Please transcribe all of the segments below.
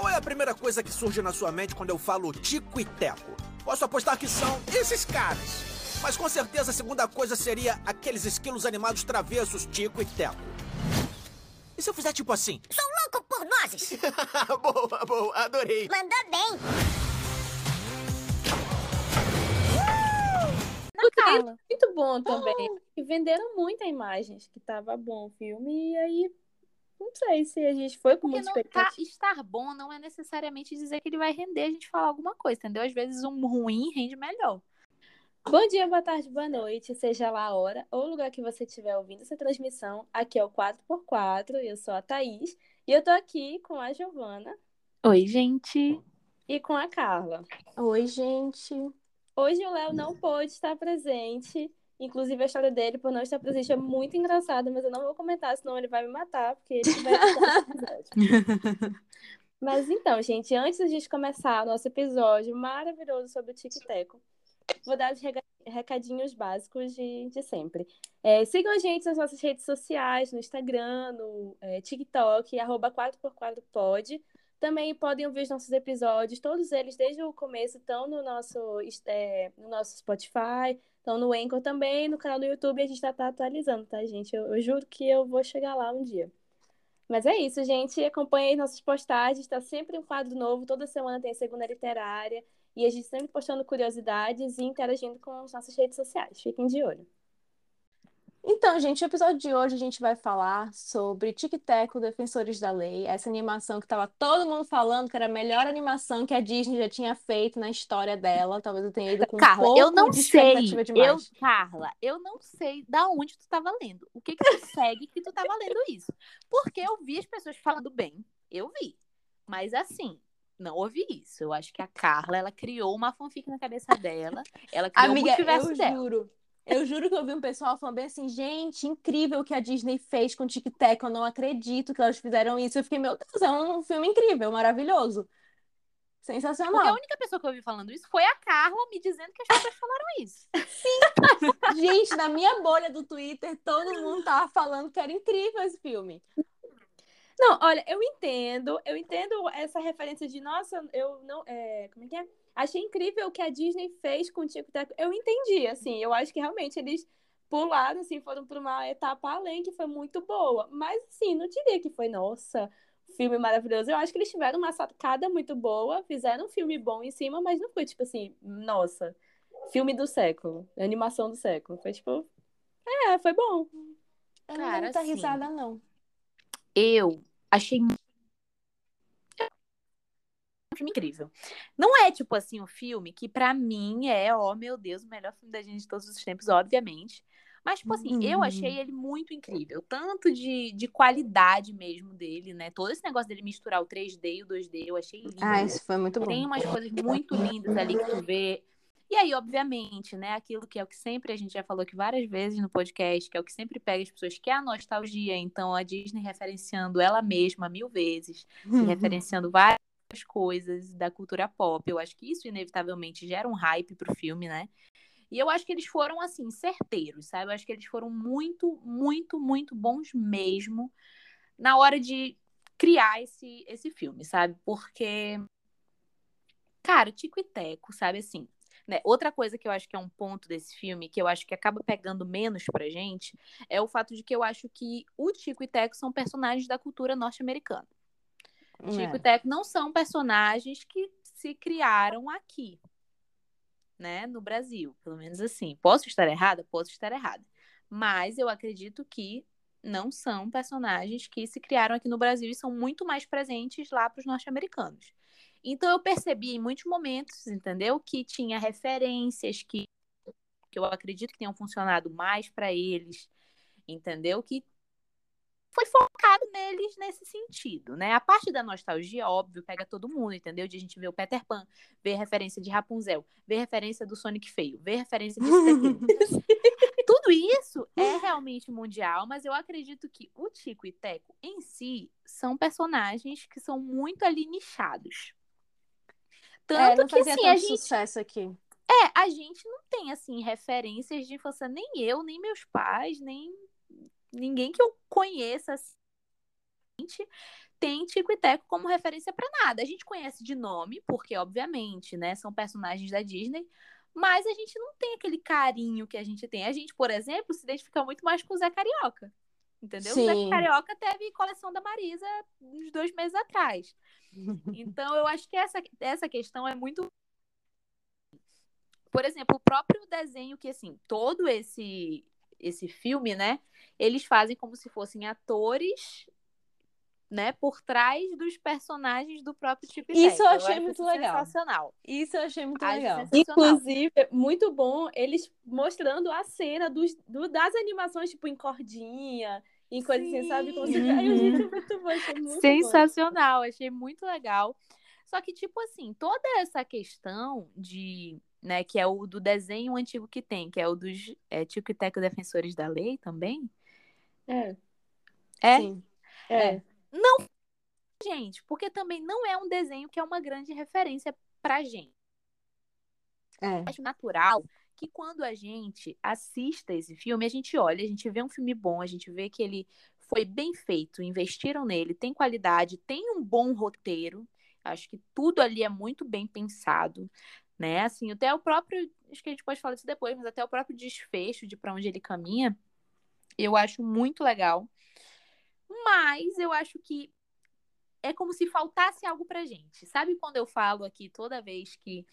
Qual é a primeira coisa que surge na sua mente quando eu falo Tico e Teco? Posso apostar que são esses caras. Mas com certeza a segunda coisa seria aqueles esquilos animados travessos Tico e Teco. E se eu fizer tipo assim? Sou louco por nozes! boa, boa, adorei. Mandou bem! Muito bom também. E venderam muita imagens que tava bom o filme. E aí, não sei se a gente foi com Porque muita não tá, expectativa. estar bom não é necessariamente dizer que ele vai render a gente falar alguma coisa, entendeu? Às vezes um ruim rende melhor. Bom dia, boa tarde, boa noite, seja lá a hora ou o lugar que você estiver ouvindo essa transmissão. Aqui é o 4x4, eu sou a Thaís. E eu tô aqui com a Giovana Oi, gente. e com a Carla. Oi, gente. Hoje o Léo não pôde estar presente. Inclusive, a história dele por não estar presente é muito engraçada, mas eu não vou comentar, senão ele vai me matar, porque ele vai. Mas então, gente, antes da gente começar o nosso episódio maravilhoso sobre o Tic Teco, vou dar os recadinhos básicos de, de sempre. É, sigam a gente nas nossas redes sociais, no Instagram, no é, TikTok, arroba 4x4pod. Também podem ouvir os nossos episódios, todos eles desde o começo estão no nosso, é, no nosso Spotify, estão no Anchor também, no canal do YouTube a gente já tá atualizando, tá, gente? Eu, eu juro que eu vou chegar lá um dia. Mas é isso, gente. Acompanhe as nossas postagens, está sempre um quadro novo, toda semana tem segunda literária, e a gente sempre postando curiosidades e interagindo com as nossas redes sociais. Fiquem de olho. Então, gente, no episódio de hoje a gente vai falar sobre Tic Teco, Defensores da Lei, essa animação que tava todo mundo falando que era a melhor animação que a Disney já tinha feito na história dela. Talvez eu tenha ido com um Carla, pouco eu não de sei. Eu. Carla, eu não sei da onde tu tava lendo. O que que tu segue que tu tava lendo isso? Porque eu vi as pessoas falando bem. Eu vi. Mas assim, não ouvi isso. Eu acho que a Carla, ela criou uma fanfic na cabeça dela. Ela criou Amiga, o multiverso eu dela. juro. Eu juro que eu vi um pessoal falando bem assim, gente, incrível o que a Disney fez com Tic Teco, eu não acredito que elas fizeram isso. Eu fiquei, meu Deus, é um filme incrível, maravilhoso. Porque a Sensacional. única pessoa que eu ouvi falando isso foi a Carla me dizendo que as pessoas falaram isso. Gente, na minha bolha do Twitter, todo mundo tava falando que era incrível esse filme. Não, olha, eu entendo, eu entendo essa referência de, nossa, eu não. É, como é que é? Achei incrível o que a Disney fez com o Tico Teco. Eu entendi, assim, eu acho que realmente eles pularam, assim, foram para uma etapa além que foi muito boa. Mas, assim, não diria que foi, nossa, filme maravilhoso. Eu acho que eles tiveram uma sacada muito boa, fizeram um filme bom em cima, mas não foi tipo assim, nossa, filme do século, animação do século. Foi tipo, é, foi bom. Eu não Cara, dei muita assim, risada, não. Eu achei um filme incrível. Não é tipo assim um filme que pra mim é, ó, meu Deus, o melhor filme da gente de todos os tempos, obviamente. Mas, tipo assim, eu Uhum. achei ele muito incrível. Tanto de, de qualidade mesmo dele, né? Todo esse negócio dele misturar o 3D e o 2D, eu achei lindo. Ah, isso foi muito bom. Tem umas coisas muito lindas ali que tu vê. E aí, obviamente, né, aquilo que é o que sempre a gente já falou aqui várias vezes no podcast, que é o que sempre pega as pessoas, que é a nostalgia. Então, a Disney referenciando ela mesma mil vezes, e referenciando várias coisas da cultura pop. Eu acho que isso, inevitavelmente, gera um hype pro filme, né? E eu acho que eles foram, assim, certeiros, sabe? Eu acho que eles foram muito, muito, muito bons mesmo na hora de criar esse, esse filme, sabe? Porque, cara, Tico e Teco, sabe assim? Né? Outra coisa que eu acho que é um ponto desse filme, que eu acho que acaba pegando menos pra gente, é o fato de que eu acho que o Tico e Teco são personagens da cultura norte-americana. Tico É. e Teco não são personagens que se criaram aqui, né, no Brasil, pelo menos assim. Posso estar errada? Posso estar errada. Mas eu acredito que não são personagens que se criaram aqui no Brasil e são muito mais presentes lá para os norte-americanos. Então eu percebi em muitos momentos, entendeu, que tinha referências que, que eu acredito que tenham funcionado mais para eles, entendeu? Que foi focado neles nesse sentido, né? A parte da nostalgia, óbvio, pega todo mundo, entendeu? De a gente ver o Peter Pan, ver referência de Rapunzel, ver referência do Sonic feio, ver referência disso daquilo. Tudo isso é realmente mundial, mas eu acredito que o Tico e Teco em si são personagens que são muito ali nichados. É, Tanto não que assim, a gente sucesso aqui. é, a gente não tem, assim, referências de infância, nem eu, nem meus pais, nem ninguém que eu conheça, assim, tem Tico e Teco como referência para nada. A gente conhece de nome, porque, obviamente, né, são personagens da Disney, mas a gente não tem aquele carinho que a gente tem. A gente, por exemplo, se identifica muito mais com o Zé Carioca. Entendeu? Sim. O Zé Carioca teve coleção da Marisa uns dois meses atrás. Então, eu acho que essa, essa questão é muito. Por exemplo, o próprio desenho, que assim, todo esse, esse filme, né? Eles fazem como se fossem atores, né? Por trás dos personagens do próprio Tipo e Isso eu achei acho muito legal. Sensacional. Isso eu achei muito Acho legal. Inclusive, muito bom eles mostrando a cena dos, do- das animações, tipo, em cordinha, em coisa assim, sabe? Como se... Gente, muito bom, achei muito bom. Sensacional, achei muito legal. Só que, tipo assim, toda essa questão de, né, que é o do desenho antigo que tem, que é o dos é, Tico Teco Defensores da Lei também, É, é, Sim. é. gente, porque também não é um desenho que é uma grande referência pra gente. É. acho natural que quando a gente assista esse filme, a gente olha, a gente vê um filme bom, a gente vê que ele foi bem feito, investiram nele, tem qualidade, tem um bom roteiro. Acho que tudo ali é muito bem pensado, né? Assim, até o próprio, acho que a gente pode falar disso depois, mas até o próprio desfecho de para onde ele caminha, eu acho muito legal. Mas eu acho que é como se faltasse algo pra gente. Sabe quando eu falo aqui toda vez que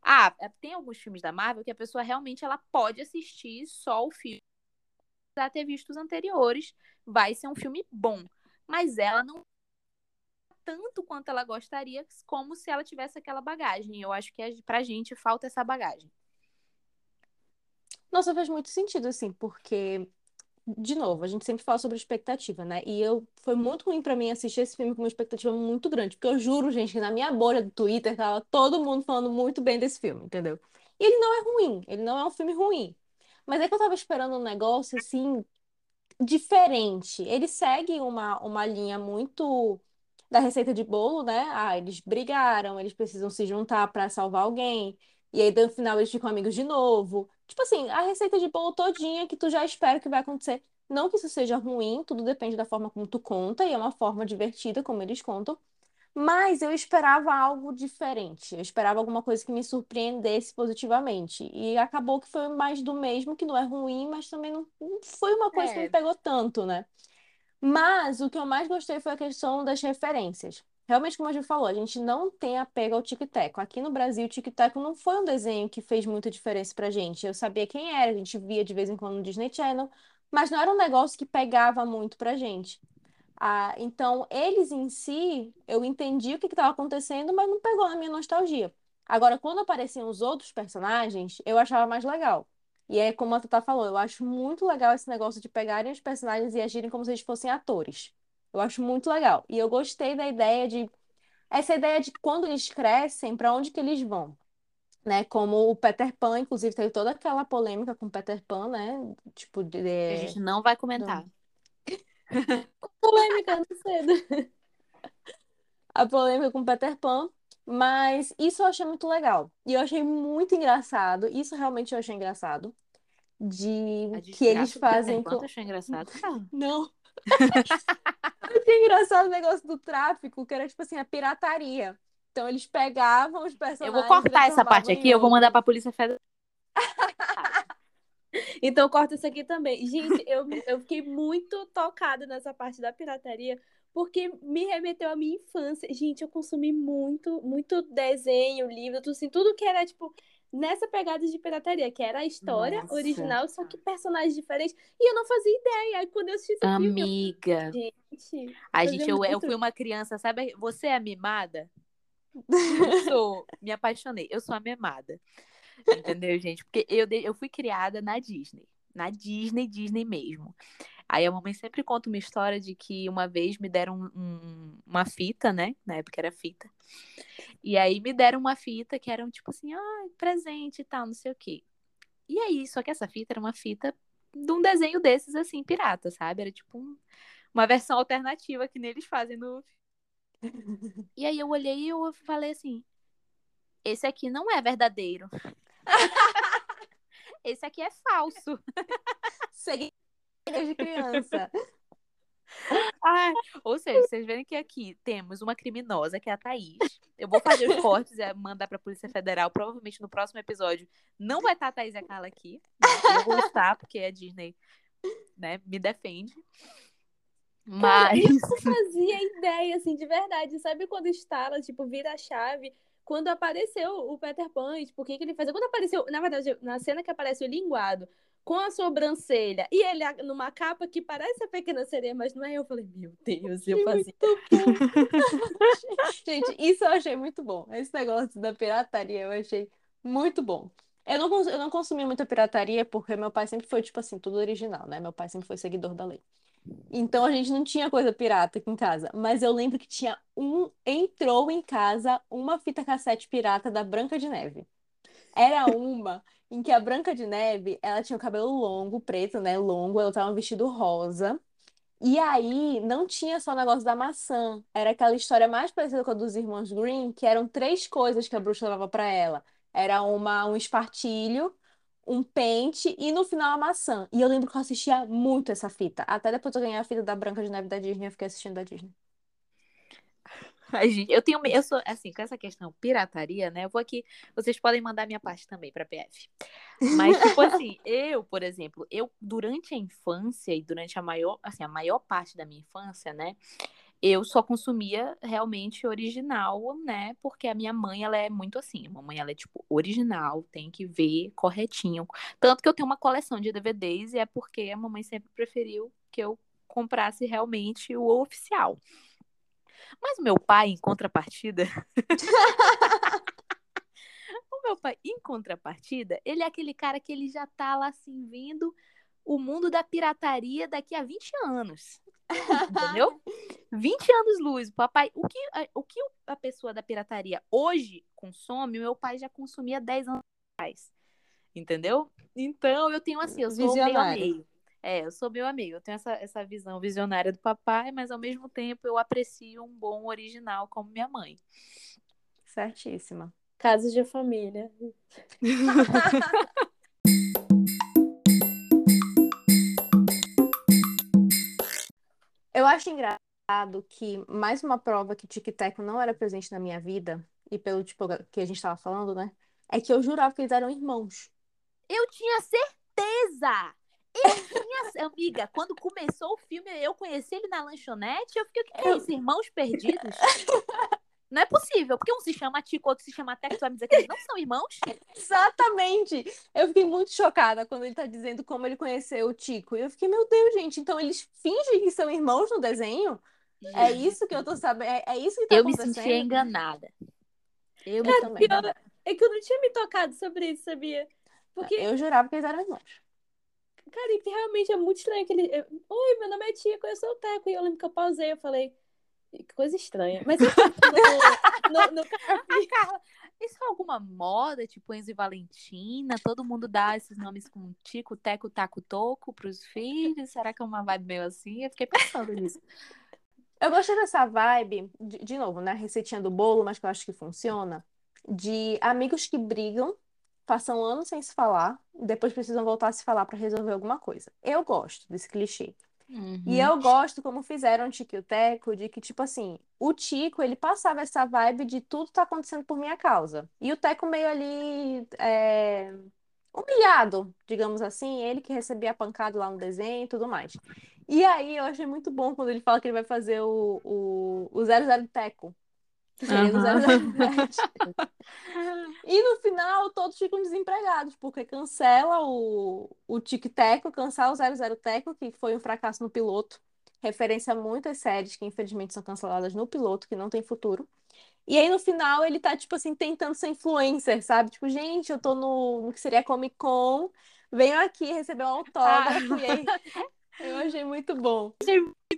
ah, tem alguns filmes da Marvel que a pessoa realmente ela pode assistir só o filme já ter visto os anteriores, vai ser um filme bom, mas ela não tanto quanto ela gostaria, como se ela tivesse aquela bagagem. Eu acho que pra gente falta essa bagagem. Nossa, faz muito sentido, assim, porque, de novo, a gente sempre fala sobre expectativa, né? E eu foi muito ruim pra mim assistir esse filme com uma expectativa muito grande, porque eu juro, gente, que na minha bolha do Twitter tava todo mundo falando muito bem desse filme, entendeu? E ele não é ruim, ele não é um filme ruim. Mas é que eu tava esperando um negócio, assim, diferente. Ele segue uma, uma linha muito da receita de bolo, né? Ah, eles brigaram, eles precisam se juntar pra salvar alguém. E aí, no final, eles ficam amigos de novo. Tipo assim, a receita de bolo todinha que tu já espera que vai acontecer. Não que isso seja ruim, tudo depende da forma como tu conta, e é uma forma divertida como eles contam. Mas eu esperava algo diferente. Eu esperava alguma coisa que me surpreendesse positivamente. E acabou que foi mais do mesmo, que não é ruim, mas também não, não foi uma coisa que É. me pegou tanto, né? Mas o que eu mais gostei foi a questão das referências. Realmente, como a gente falou, a gente não tem apego ao tic-teco. Aqui no Brasil, o tic-teco não foi um desenho que fez muita diferença pra gente. Eu sabia quem era, a gente via de vez em quando no Disney Channel, mas não era um negócio que pegava muito pra gente. Ah, então, eles em si, eu entendi o que estava acontecendo, mas não pegou na minha nostalgia. Agora, quando apareciam os outros personagens, eu achava mais legal. E é como a Tata falou, eu acho muito legal esse negócio de pegarem os personagens e agirem como se eles fossem atores. Eu acho muito legal. E eu gostei da ideia de essa ideia de quando eles crescem, para onde que eles vão, né? Como o Peter Pan, inclusive teve toda aquela polêmica com o Peter Pan, né? Tipo de, A gente não vai comentar. Polêmica, não cedo. a polêmica com o Peter Pan, mas isso eu achei muito legal. E eu achei muito engraçado, isso realmente eu achei engraçado, de que eles Peter fazem com... tu achou engraçado? Fala. Não. Eu achei engraçado o negócio do tráfico, que era tipo assim, a pirataria. Então eles pegavam os Eu personagens vou e cortar essa parte aqui, eu vou mandar pra Polícia Federal. Então corta isso aqui também. Gente, eu, eu fiquei muito tocada nessa parte da pirataria, porque me remeteu à minha infância. Gente, eu consumi muito, muito desenho, livro, tudo assim, tudo que era, tipo, nessa pegada de pirataria, que era a história Nossa. original, só que personagens diferentes. E eu não fazia ideia. Aí quando eu assisti esse filme, Amiga. eu, gente, A eu gente, eu, eu fui uma criança, sabe? Você é mimada? Eu sou. Me apaixonei. Eu sou a mimada. Entendeu, gente? Porque eu, eu fui criada na Disney. Na Disney, Disney mesmo. Aí a mamãe sempre conta uma história de que uma vez me deram um- um- uma fita, né? Na época era fita. E aí me deram uma fita que era um tipo assim, ah, presente e tal, não sei o quê. E aí, só que essa fita era uma fita de um desenho desses, assim, pirata, sabe? Era tipo um- uma versão alternativa que neles fazem no. E aí eu olhei e eu falei assim: esse aqui não é verdadeiro. esse aqui é falso. Segui desde criança. Ah, ou seja, vocês veem que aqui temos uma criminosa, que é a Thaís. Eu vou fazer os cortes e mandar pra Polícia Federal. Provavelmente no próximo episódio não vai estar a Thaís e a Carla aqui. Eu vou estar, porque a Disney né, me defende. Cara, Mas. eu não fazia ideia, assim, de verdade. Sabe quando instala, tipo, vira a chave? Quando apareceu o Peter Pan, tipo, o que, que ele fazia? Quando apareceu, na verdade, na cena que aparece o linguado com a sobrancelha e ele numa capa que parece a pequena sereia, mas não é, eu falei, meu Deus, eu fazia. Gente, isso eu achei muito bom. Esse negócio da pirataria eu achei muito bom. Eu não, eu não consumi muita pirataria porque meu pai sempre foi, tipo assim, tudo original, né? Meu pai sempre foi seguidor da lei. Então a gente não tinha coisa pirata aqui em casa. Mas eu lembro que tinha um. Entrou em casa uma fita cassete pirata da Branca de Neve. Era uma em que a Branca de Neve, ela tinha o cabelo longo, preto, né? Longo, ela tava vestido rosa. E aí, não tinha só o negócio da maçã. Era aquela história mais parecida com a dos irmãos Green, que eram três coisas que a bruxa levava pra ela. Era uma, um espartilho, um pente e no final a maçã. E eu lembro que eu assistia muito essa fita. Até depois eu ganhei a fita da Branca de Neve da Disney, eu fiquei assistindo da Disney. Eu tenho, eu sou assim, com essa questão pirataria, né? Eu vou aqui, vocês podem mandar minha parte também pra PF. Mas tipo assim, eu, por exemplo, eu durante a infância e durante a maior, assim, a maior parte da minha infância, né? Eu só consumia realmente original, né? Porque a minha mãe, ela é muito assim. A mamãe, ela é tipo original, tem que ver corretinho. Tanto que eu tenho uma coleção de DVDs e é porque a mamãe sempre preferiu que eu comprasse realmente o oficial. Mas o meu pai, em contrapartida. o meu pai, em contrapartida, ele é aquele cara que ele já tá lá assim, vendo o mundo da pirataria daqui a 20 anos. Entendeu? 20 anos luz. Papai, o que, a- o que a pessoa da pirataria hoje consome, o meu pai já consumia 10 anos atrás. Entendeu? Então eu tenho assim, eu sou meio a meio. É, eu sou meu amigo. Eu tenho essa, essa visão visionária do papai, mas ao mesmo tempo eu aprecio um bom original como minha mãe. Certíssima. Casos de família. Eu acho engraçado que mais uma prova que Tic Teco não era presente na minha vida, e pelo tipo que a gente tava falando, né? É que eu jurava que eles eram irmãos. Eu tinha certeza! Eu tinha. Amiga, quando começou o filme, eu conheci ele na lanchonete, eu fiquei, o que que é isso? Irmãos perdidos? Não é possível, porque um se chama Tico, outro se chama tu vai me dizer que eles não são irmãos? Exatamente! Eu fiquei muito chocada quando ele tá dizendo como ele conheceu o Tico. E eu fiquei, meu Deus, gente, então eles fingem que são irmãos no desenho? É isso que eu tô sabendo? É, é isso que tá Eu me acontecendo? sentia enganada. Eu me Eu também. Pior é que eu não tinha me tocado sobre isso, sabia? Porque, Eu jurava que eles eram irmãos. Cara, e que realmente é muito estranho aquele. Oi, meu nome é Tico, eu sou o Teco. E eu lembro que eu pausei, eu falei. Que coisa estranha. Mas enfim, no, no, no Ah, Carla, isso é alguma moda, tipo Enzo e Valentina? Todo mundo dá esses nomes com Tico, Teco, Taco, Toco pros filhos? Será que é uma vibe meio assim? Eu fiquei pensando nisso. Eu gostei dessa vibe, de, de novo, né? Receitinha do bolo, mas que eu acho que funciona. De amigos que brigam, passam anos sem se falar, depois precisam voltar a se falar pra resolver alguma coisa. Eu gosto desse clichê. E eu gosto como fizeram o Tico e o Teco, de que, tipo assim, o Tico, ele passava essa vibe de tudo tá acontecendo por minha causa. E o Teco meio ali, é, humilhado, digamos assim, ele que recebia a pancada lá no desenho e tudo mais. E aí eu achei muito bom quando ele fala que ele vai fazer o, o, o 00 Teco. 007. E no final todos ficam desempregados, porque cancela o, o Tic Teco, cancela o 00 Teco, que foi um fracasso no piloto. Referência a muitas séries que infelizmente são canceladas no piloto, que não tem futuro. E aí no final ele tá, tipo assim, tentando ser influencer, sabe? Tipo, gente, eu tô no, no que seria Comic Con, venho aqui receber um autógrafo, e aí eu achei muito bom.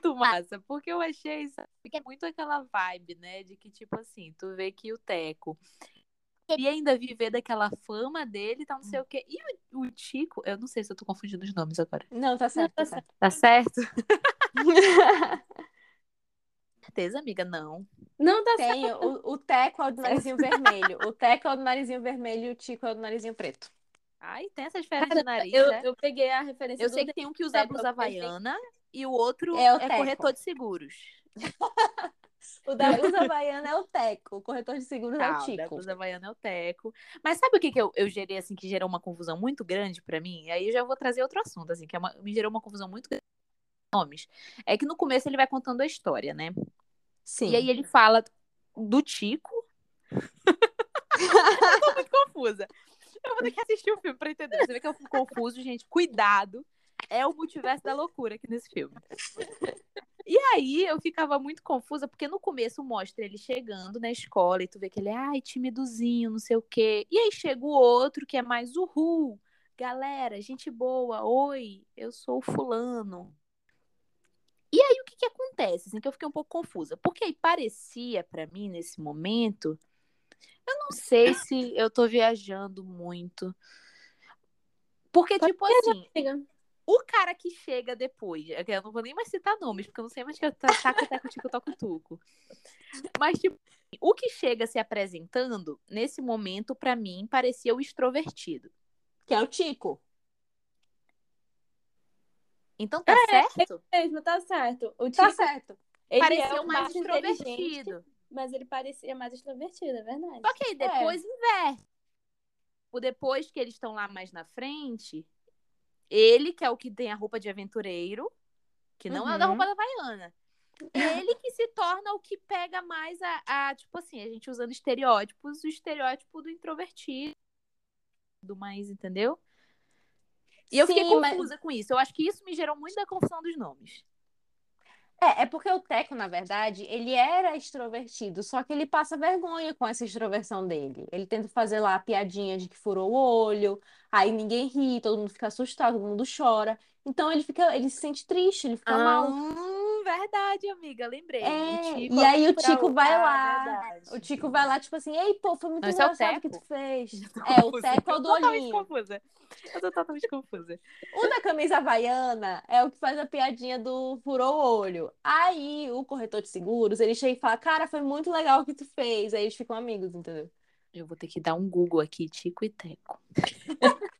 Muito massa, porque eu achei sabe, é muito aquela vibe, né? De que, tipo assim, tu vê que o Teco queria ainda viver daquela fama dele, tá não sei o quê. E o, o Tico, eu não sei se eu tô confundindo os nomes agora. Não, tá certo, tá tá certo. Tá certo? Certeza, amiga? Não. Não tá certo. Tem, o, o Teco é o do narizinho vermelho. O Teco é o do narizinho vermelho e o Tico é o do narizinho preto. Ai, tem essa diferença de nariz, eu, né? eu peguei a referência Eu sei que tem um que usa a blusa havaiana e o outro É o é, corretor de seguros. O da Blusa Havaiana é o Teco, o corretor de seguros é o Tal, da Tico. blusa havaiana é o teco. Mas sabe o que, que eu, eu gerei, assim, que gerou uma confusão muito grande pra mim? E aí eu já vou trazer outro assunto, assim, que é uma- me gerou uma confusão muito grande. Nomes. É que no começo ele vai contando a história, né? Sim. E aí ele fala do Tico. eu tô muito confusa. Eu vou ter que assistir o filme pra entender. Você vê que eu fico confuso, gente. Cuidado. É o multiverso da loucura aqui nesse filme. E aí eu ficava muito confusa, porque no começo mostra ele chegando na escola e tu vê que ele é, ai, timidozinho, não sei o quê. E aí chega o outro que é mais uhul. Galera, gente boa, oi, eu sou o fulano. E aí o que que acontece? Assim, que eu fiquei um pouco confusa. Porque aí parecia pra mim nesse momento, eu não sei se eu tô viajando muito. Porque, tipo assim, Amiga, o cara que chega depois, é eu não vou nem mais citar nomes, porque eu não sei mais que eu tá taco, teco, tico, toco, tuco. Mas, tipo, o que chega se apresentando, nesse momento, pra mim, parecia o extrovertido. Que é o Tico. Então tá certo? mesmo, tá certo. O Tá Tico, certo. ele parecia é o mais extrovertido. mas ele parecia mais extrovertido, é verdade. Só que aí depois inverte. O depois que eles estão lá mais na frente, ele, que é o que tem a roupa de aventureiro, que não é da Uhum. roupa da Havaiana. Ele que se torna o que pega mais a, a, tipo assim, a gente usando estereótipos, o estereótipo do introvertido, do mais, entendeu? E eu fiquei Sim, mas- confusa com isso. Eu acho que isso me gerou muito da confusão dos nomes. É, é porque o Teco, na verdade, ele era extrovertido, só que ele passa vergonha com essa extroversão dele. Ele tenta fazer lá a piadinha de que furou o olho, aí ninguém ri, todo mundo fica assustado, todo mundo chora. Então ele fica, ele se sente triste, ele fica mal. Verdade, amiga, lembrei. É, Tico e aí o Tico vai Ah, lá. verdade. O Tico vai lá, tipo assim, ei, pô, foi muito Não, esse é o engraçado o que tu fez. É, o. Teco é o do Totalmente olhinho. confusa. Eu tô totalmente confusa. O da camisa havaiana é o que faz a piadinha do furou o olho. Aí o corretor de seguros, ele chega e fala, cara, foi muito legal o que tu fez. Aí eles ficam amigos, entendeu? Eu vou ter que dar um Google aqui, Tico e Teco.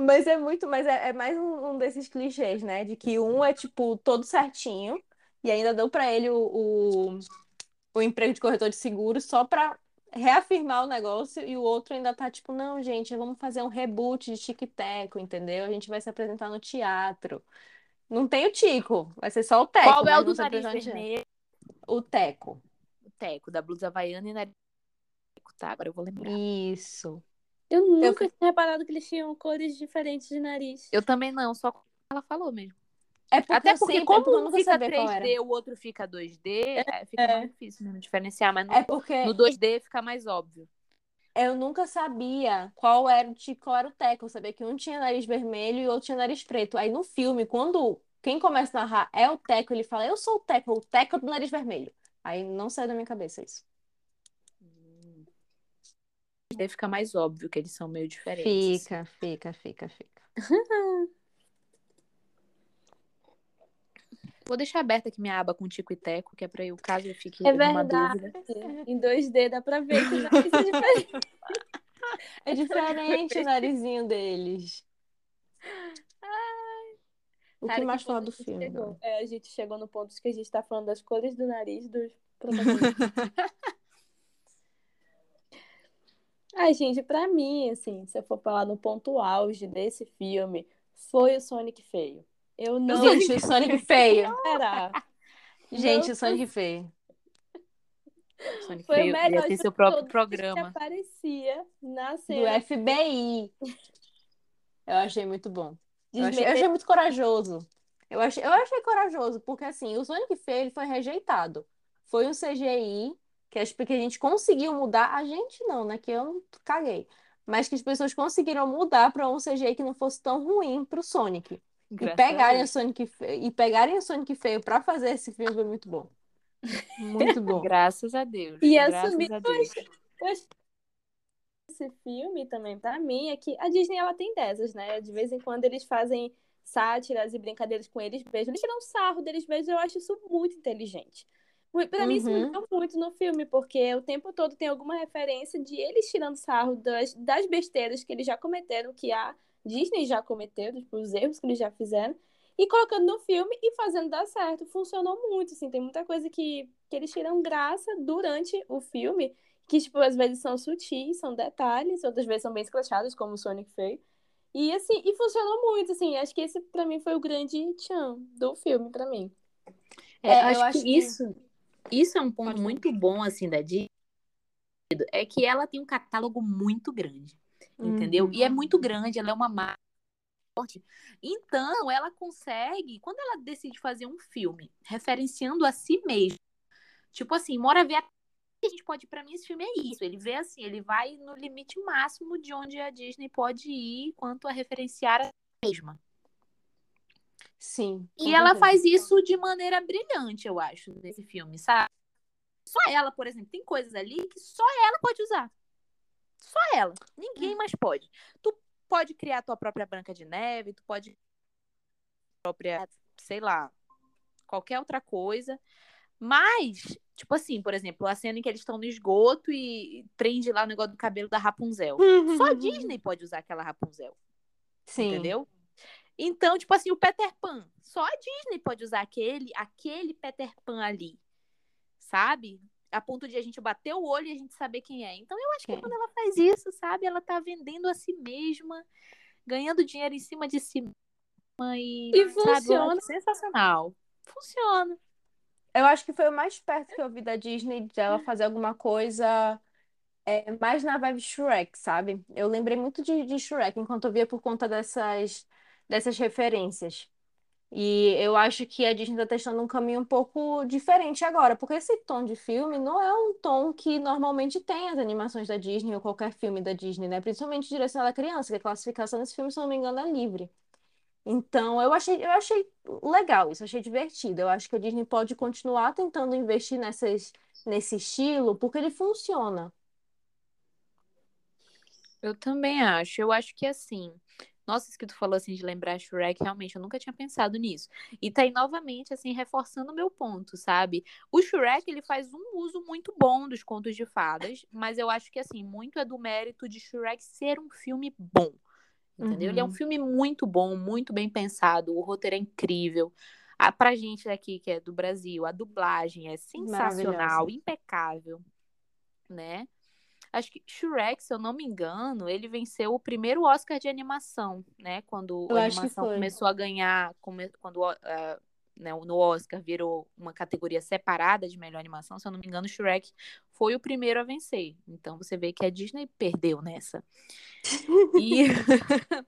Mas é muito, mas é, é mais um, um desses clichês, né? De que um é, tipo, todo certinho, e ainda deu pra ele o, o, o emprego de corretor de seguros só pra reafirmar o negócio, e o outro ainda tá, tipo, não, gente, vamos fazer um reboot de Tic e Teco, entendeu? A gente vai se apresentar no teatro. Não tem o Tico, vai ser só o Teco, Qual é mas o do nariz vermelho? O Teco. O Teco, da blusa havaiana e nariz tá? Agora eu vou lembrar. Isso. Eu nunca tinha reparado que eles tinham cores diferentes de nariz. Eu também não, só ela falou mesmo. É porque Até eu porque, sempre, como é eu um fica sabia qual era. 3D, o outro fica 2D, é, fica É. mais difícil mesmo diferenciar, mas no, É porque no 2D fica mais óbvio. eu nunca sabia qual era o Tico, qual era o Teco. Eu sabia que um tinha nariz vermelho e o outro tinha nariz preto. Aí no filme, quando quem começa a narrar é o Teco, ele fala, eu sou o Teco, o Teco do nariz vermelho. Aí não saiu da minha cabeça isso. 2D fica mais óbvio que eles são meio diferentes. Fica, fica, fica, fica. Vou deixar aberta aqui minha aba com Tico e Teco, que é pra eu, caso eu fique É numa verdade. dúvida. Em 2D dá pra ver que o nariz é diferente. É diferente o narizinho deles. O que Cara, mais que falar ponto do filme? chegou? É, a gente chegou no ponto que a gente tá falando das cores do nariz dos protagonistas. Ai, gente, pra mim, assim, se eu for falar no ponto auge desse filme, foi o Sonic feio. Eu não Gente, o Sonic feio. esperava. Gente, Não o Sonic feio. Sonic Foi o feio, melhor ia ter seu próprio todos que programa. aparecia na Do cena. FBI. Eu achei muito bom. Eu achei, eu achei muito corajoso. Eu achei, eu achei corajoso, porque assim, o Sonic feio ele foi rejeitado. Foi um CGI que, as- que a gente conseguiu mudar. A gente não, né? Que eu não caguei. Mas que as pessoas conseguiram mudar para um CGI que não fosse tão ruim pro Sonic. E Graças pegarem o. Sonic feio, e pegarem o Sonic feio para fazer esse filme foi muito bom. Muito bom. Graças a Deus. E assumir- a Deus. Eu acho que esse filme também, pra mim, é que a Disney ela tem dessas, né? De vez em quando eles fazem sátiras e brincadeiras com eles mesmos. Eles tiram sarro deles mesmos, eu acho isso muito inteligente. Pra mim, isso Uhum. deu muito no filme, porque o tempo todo tem alguma referência de eles tirando sarro das, das besteiras que eles já cometeram, que há Disney já cometeu, tipo, os erros que eles já fizeram, e colocando no filme e fazendo dar certo. Funcionou muito, assim, tem muita coisa que, que eles tiram graça durante o filme, que, tipo, às vezes são sutis, são detalhes, outras vezes são bem escrachados, como o Sonic fez. E, assim, e funcionou muito, assim, acho que esse, pra mim, foi o grande tchan do filme, pra mim. É, É, acho, eu acho que que- isso, isso é um ponto Pode falar. muito bom, assim, da Disney, é que ela tem um catálogo muito grande, entendeu? Uhum. E é muito grande, ela é uma marca forte. Então, ela consegue, quando ela decide fazer um filme referenciando a si mesma, tipo assim, mora ver a a gente pode, pra mim, esse filme é isso. Ele vê assim, ele vai no limite máximo de onde a Disney pode ir quanto a referenciar a si mesma. Sim. E ela faz isso de maneira brilhante, eu acho, nesse filme, sabe? Só ela, por exemplo, tem coisas ali que só ela pode usar. Só ela. Ninguém mais pode. Tu pode criar a tua própria Branca de Neve, tu pode própria, sei lá, qualquer outra coisa. Mas, tipo assim, por exemplo, a cena em que eles estão no esgoto e prende lá o negócio do cabelo da Rapunzel. Só a Disney pode usar aquela Rapunzel. Sim. Entendeu? Então, tipo assim, o Peter Pan. Só a Disney pode usar aquele, aquele Peter Pan ali. Sabe? A ponto de a gente bater o olho e a gente saber quem é. Então, eu acho que Quem? quando ela faz isso, sabe? Ela tá vendendo a si mesma, ganhando dinheiro em cima de si mesma e, E sabe? Funciona. acho sensacional. Funciona. Eu acho que foi o mais perto que eu vi da Disney dela fazer alguma coisa é, mais na vibe Shrek, sabe? Eu lembrei muito de, de Shrek enquanto eu via por conta dessas, dessas referências. E eu acho que a Disney tá testando um caminho um pouco diferente agora, porque esse tom de filme não é um tom que normalmente tem as animações da Disney ou qualquer filme da Disney, né? Principalmente direcionado à criança, que a classificação desse filme, se não me engano, é livre. Então, eu achei, eu achei legal isso, achei divertido. Eu acho que a Disney pode continuar tentando investir nessas, nesse estilo, porque ele funciona. Eu também acho. Eu acho que assim. Nossa, isso que tu falou assim de lembrar Shrek, realmente, eu nunca tinha pensado nisso. E tá aí novamente, assim, reforçando o meu ponto, sabe? O Shrek, ele faz um uso muito bom dos contos de fadas, mas eu acho que, assim, muito é do mérito de Shrek ser um filme bom. Entendeu? Ele é um Uhum. filme muito bom, muito bem pensado, o roteiro é incrível. A, pra gente daqui, que é do Brasil, a dublagem é sensacional, impecável, né? Acho que Shrek, se eu não me engano, ele venceu o primeiro Oscar de animação, né? Quando Eu a animação começou a ganhar, come- quando ah, né, no Oscar virou uma categoria separada de melhor animação, se eu não me engano, Shrek foi o primeiro a vencer. Então você vê que a Disney perdeu nessa. E,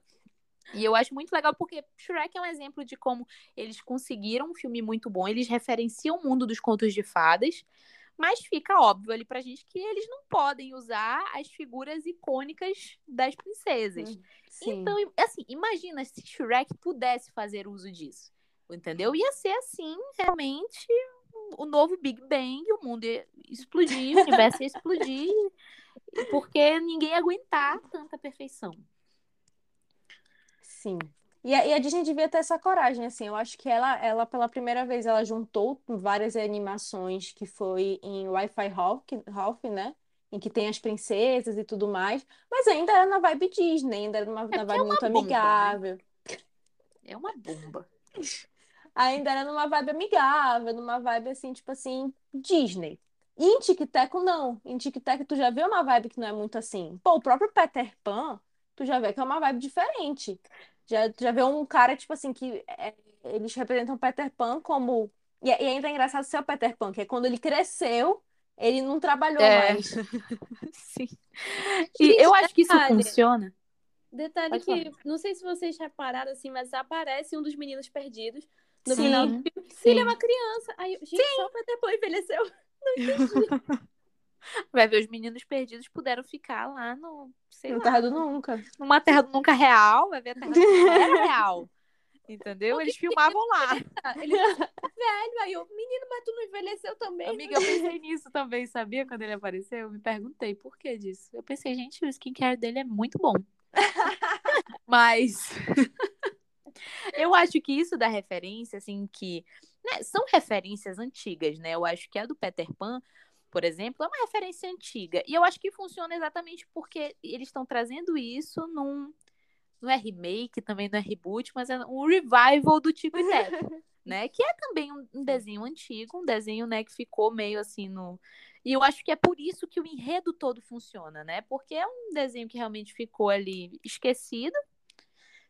e eu acho muito legal porque Shrek é um exemplo de como eles conseguiram um filme muito bom, eles referenciam o mundo dos contos de fadas, mas fica óbvio ali pra gente que eles não podem usar as figuras icônicas das princesas. Sim. Então, assim, imagina se Shrek pudesse fazer uso disso. Entendeu? Ia ser assim, realmente, o novo Big Bang, o mundo ia explodir, o universo ia explodir, porque ninguém ia aguentar tanta perfeição. Sim. E a, e a Disney devia ter essa coragem, assim. Eu acho que ela, ela pela primeira vez, ela juntou várias animações que foi em Wi-Fi Ralph, Ralph, né? Em que tem as princesas e tudo mais. Mas ainda era na vibe Disney, ainda era numa, na porque é vibe uma muito bomba, né? amigável. É uma bomba. Ainda era numa vibe amigável, numa vibe assim, tipo assim, Disney. E em Tic Teco, não. Em Tic Teco, tu já vê uma vibe que não é muito assim. Pô, o próprio Peter Pan, tu já vê que é uma vibe diferente. Já, já vê um cara, tipo assim, que é, eles representam o Peter Pan como. E, e ainda é engraçado ser o Peter Pan, que é quando ele cresceu, ele não trabalhou É. mais. Sim. E eu acho que isso detalhe. funciona. Detalhe Pode que, não sei se vocês repararam assim, mas aparece um dos meninos perdidos no Sim, final do filme. Sim. ele é uma criança. Aí, gente, só o Peter Pan envelheceu. Vai ver, os meninos perdidos puderam ficar lá no, sei Não lá, Terra do Nunca. numa terra do nunca real, vai ver a terra do nunca era real. Entendeu? Eles filmavam lá. Ele velho. Aí eu, menino, mas tu não envelheceu também? Amiga, eu pensei nisso também, sabia? Quando ele apareceu, eu me perguntei por que disso. Eu pensei, gente, o skincare dele é muito bom. Mas eu acho que isso da referência, assim, que né, são referências antigas, né? Eu acho que a do Peter Pan, por exemplo, é uma referência antiga. E eu acho que funciona exatamente porque eles estão trazendo isso num, não é remake, também não é reboot, mas é um revival do Tico e Teco, né? Que é também um, um desenho antigo, um desenho, né, que ficou meio assim no e eu acho que é por isso que o enredo todo funciona, né? Porque é um desenho que realmente ficou ali esquecido,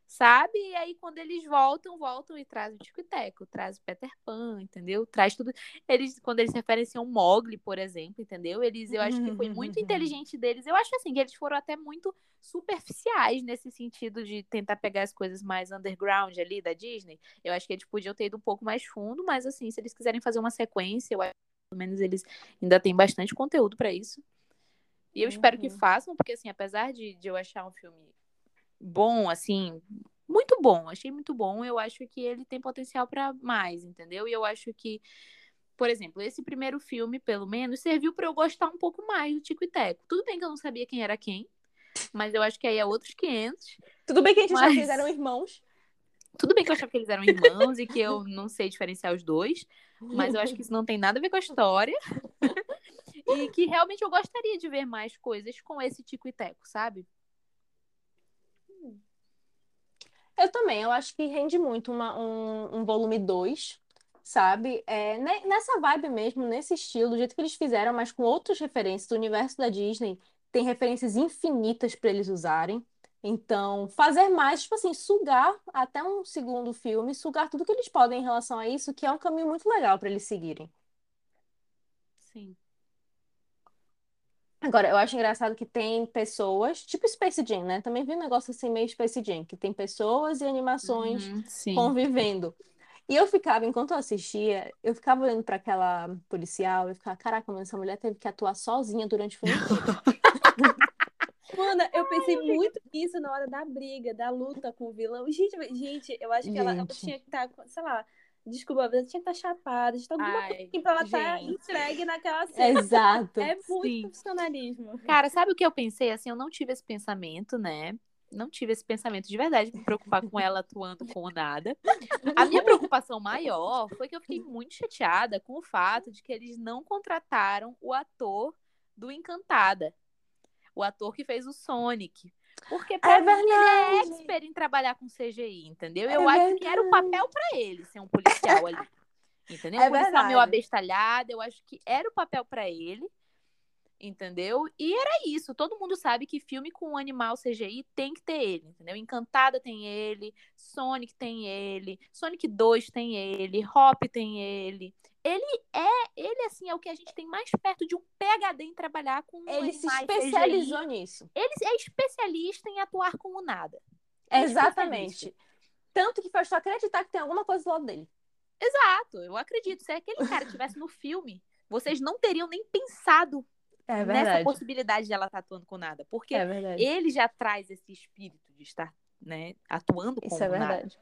sabe? E aí, quando eles voltam, voltam e trazem o Tico e Teco, traz o Peter Pan, entendeu? Traz tudo. Eles, quando eles referenciam Mogli, por exemplo, entendeu? Eles, eu acho que foi muito inteligente deles. Eu acho assim que eles foram até muito superficiais nesse sentido de tentar pegar as coisas mais underground ali da Disney. Eu acho que eles podiam ter ido um pouco mais fundo, mas assim, se eles quiserem fazer uma sequência, eu acho que pelo menos eles ainda têm bastante conteúdo para isso. E eu uhum. espero que uhum. façam, porque assim, apesar de, de eu achar um filme bom, assim, muito bom, achei muito bom. Eu acho que ele tem potencial para mais, entendeu? E eu acho que, por exemplo, esse primeiro filme, pelo menos, serviu para eu gostar um pouco mais do Tico e Teco. Tudo bem que eu não sabia quem era quem, mas eu acho que aí é outros 500. Tudo bem que a gente mas... achava que eles eram irmãos. Tudo bem que eu achava que eles eram irmãos e que eu não sei diferenciar os dois, mas eu acho que isso não tem nada a ver com a história. e que realmente eu gostaria de ver mais coisas com esse Tico e Teco, sabe? Eu também, eu acho que rende muito uma, um, um volume 2, sabe? É, nessa vibe mesmo, nesse estilo, do jeito que eles fizeram, mas com outras referências do universo da Disney, tem referências infinitas para eles usarem. Então, fazer mais, tipo assim, sugar até um segundo filme, sugar tudo que eles podem em relação a isso, que é um caminho muito legal para eles seguirem. Sim. Agora, eu acho engraçado que tem pessoas, tipo Space Jam, né? Também vi um negócio assim meio Space Jam, que tem pessoas e animações uhum, convivendo. E eu ficava, enquanto eu assistia, eu ficava olhando para aquela policial e ficava, caraca, mano, essa mulher teve que atuar sozinha durante o filme. Mano, eu pensei muito nisso na hora da briga, da luta com o vilão. Gente, gente eu acho que ela, ela tinha que estar, tá sei lá, Desculpa, você tinha que estar chapada, de alguma Ai, coisa assim pra ela estar tá entregue naquela cena. Exato. É muito Sim. profissionalismo. Cara, sabe o que eu pensei? Assim, eu não tive esse pensamento, né? Não tive esse pensamento de verdade de me preocupar com ela atuando com nada. A minha preocupação maior foi que eu fiquei muito chateada com o fato de que eles não contrataram o ator do Encantada. O ator que fez o Sonic. Porque pra é mim verdade. ele é expert em trabalhar com CGI, entendeu? Eu é acho verdade. que era o papel para ele ser um policial ali. Entendeu? É um policial verdade. meio abestalhado, eu acho que era o papel para ele. Entendeu? E era isso. Todo mundo sabe que filme com um animal CGI tem que ter ele, entendeu? Encantada tem ele, Sonic tem ele, Sonic 2 tem ele, Hop tem ele ele é, ele assim, é o que a gente tem mais perto de um PhD em trabalhar com Ele se especializou CGI. nisso. Ele é especialista em atuar com o nada. É Exatamente. Tanto que faz só acreditar que tem alguma coisa do lado dele. Exato, eu acredito. Se aquele cara estivesse no filme, vocês não teriam nem pensado é nessa possibilidade de ela estar tá atuando com nada. Porque é ele já traz esse espírito de estar né, atuando com Isso é nada. verdade.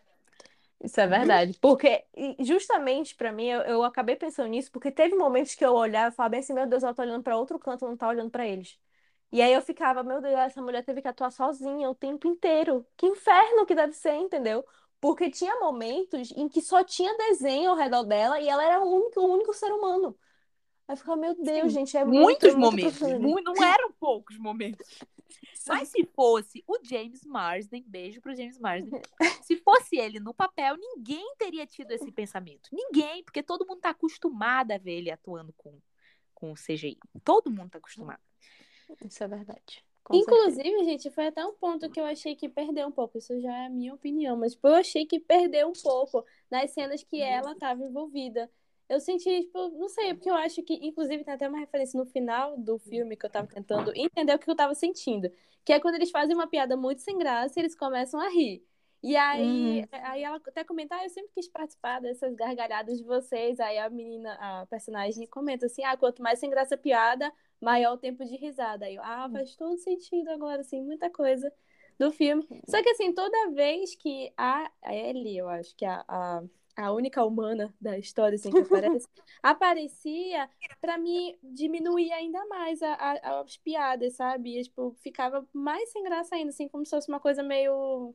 Isso é verdade. Porque, justamente para mim, eu, eu, acabei pensando nisso, porque teve momentos que eu olhava e falava bem assim: meu Deus, ela tá olhando para outro canto, não tá olhando para eles. E aí eu ficava, meu Deus, essa mulher teve que atuar sozinha o tempo inteiro. Que inferno que deve ser, entendeu? Porque tinha momentos em que só tinha desenho ao redor dela e ela era o único, o único ser humano. Aí eu ficava, meu Deus, Sim, gente, é muitos muito, momentos. Muito não eram poucos momentos. Mas se fosse o James Marsden, beijo pro James Marsden. se fosse ele no papel, ninguém teria tido esse pensamento. Ninguém, porque todo mundo tá acostumado a ver ele atuando com, com o CGI. Todo mundo tá acostumado. Isso é verdade. Com Inclusive, certeza. gente, foi até um ponto que eu achei que perdeu um pouco. Isso já é a minha opinião, mas tipo, eu achei que perdeu um pouco nas cenas que ela estava envolvida eu senti, tipo, não sei, porque eu acho que, inclusive, tem até uma referência no final do filme que eu tava tentando entender o que eu tava sentindo. Que é quando eles fazem uma piada muito sem graça e eles começam a rir. E aí, uhum. aí ela até comenta, ah, eu sempre quis participar dessas gargalhadas de vocês. Aí a menina, a personagem comenta assim, ah, quanto mais sem graça a piada, maior o tempo de risada. Aí eu, ah, faz todo sentido agora, assim, muita coisa do filme. Só que assim, toda vez que a Ellie, eu acho que a, a a única humana da história assim, que aparece, aparecia, para mim diminuir ainda mais a, a, as piadas, sabe? E, tipo, ficava mais sem graça ainda, assim, como se fosse uma coisa meio.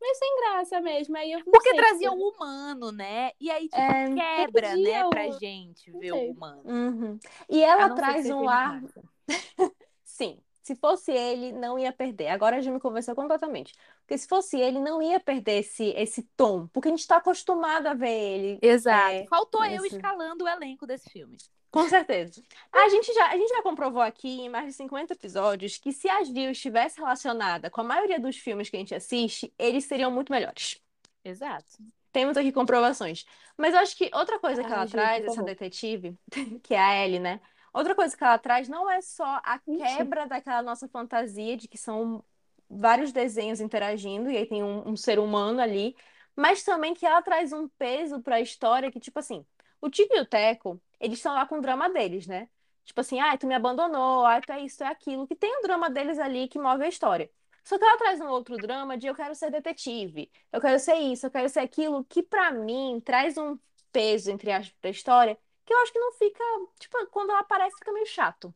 meio sem graça mesmo. Aí eu Porque sei, trazia o humano, né? E aí, tipo, é, quebra, né, o... pra gente ver o humano. Uhum. E ela traz um ar. Sim, se fosse ele, não ia perder. Agora já me convenceu completamente. Porque se fosse ele, não ia perder esse, esse tom. Porque a gente está acostumado a ver ele. Exato. é, Faltou eu escalando o elenco desse filme. Com certeza. A gente, já, a gente já comprovou aqui em mais de 50 episódios que se a Gil estivesse relacionada com a maioria dos filmes que a gente assiste, eles seriam muito melhores. Exato. Temos aqui comprovações. Mas eu acho que outra coisa que Ah, ela Gil, traz, essa detetive, que é a Ellie, né? Outra coisa que ela traz não é só a Ixi. quebra daquela nossa fantasia de que são vários desenhos interagindo e aí tem um, um ser humano ali, mas também que ela traz um peso para a história que, tipo assim, o Tico e o Teco, eles estão lá com o drama deles, né? Tipo assim, ai, tu me abandonou, ai, tu é isso, é aquilo, que tem o drama deles ali que move a história. Só que ela traz um outro drama de eu quero ser detetive, eu quero ser isso, eu quero ser aquilo, que pra mim traz um peso, entre aspas, pra história, que eu acho que não fica, tipo, quando ela aparece fica meio chato.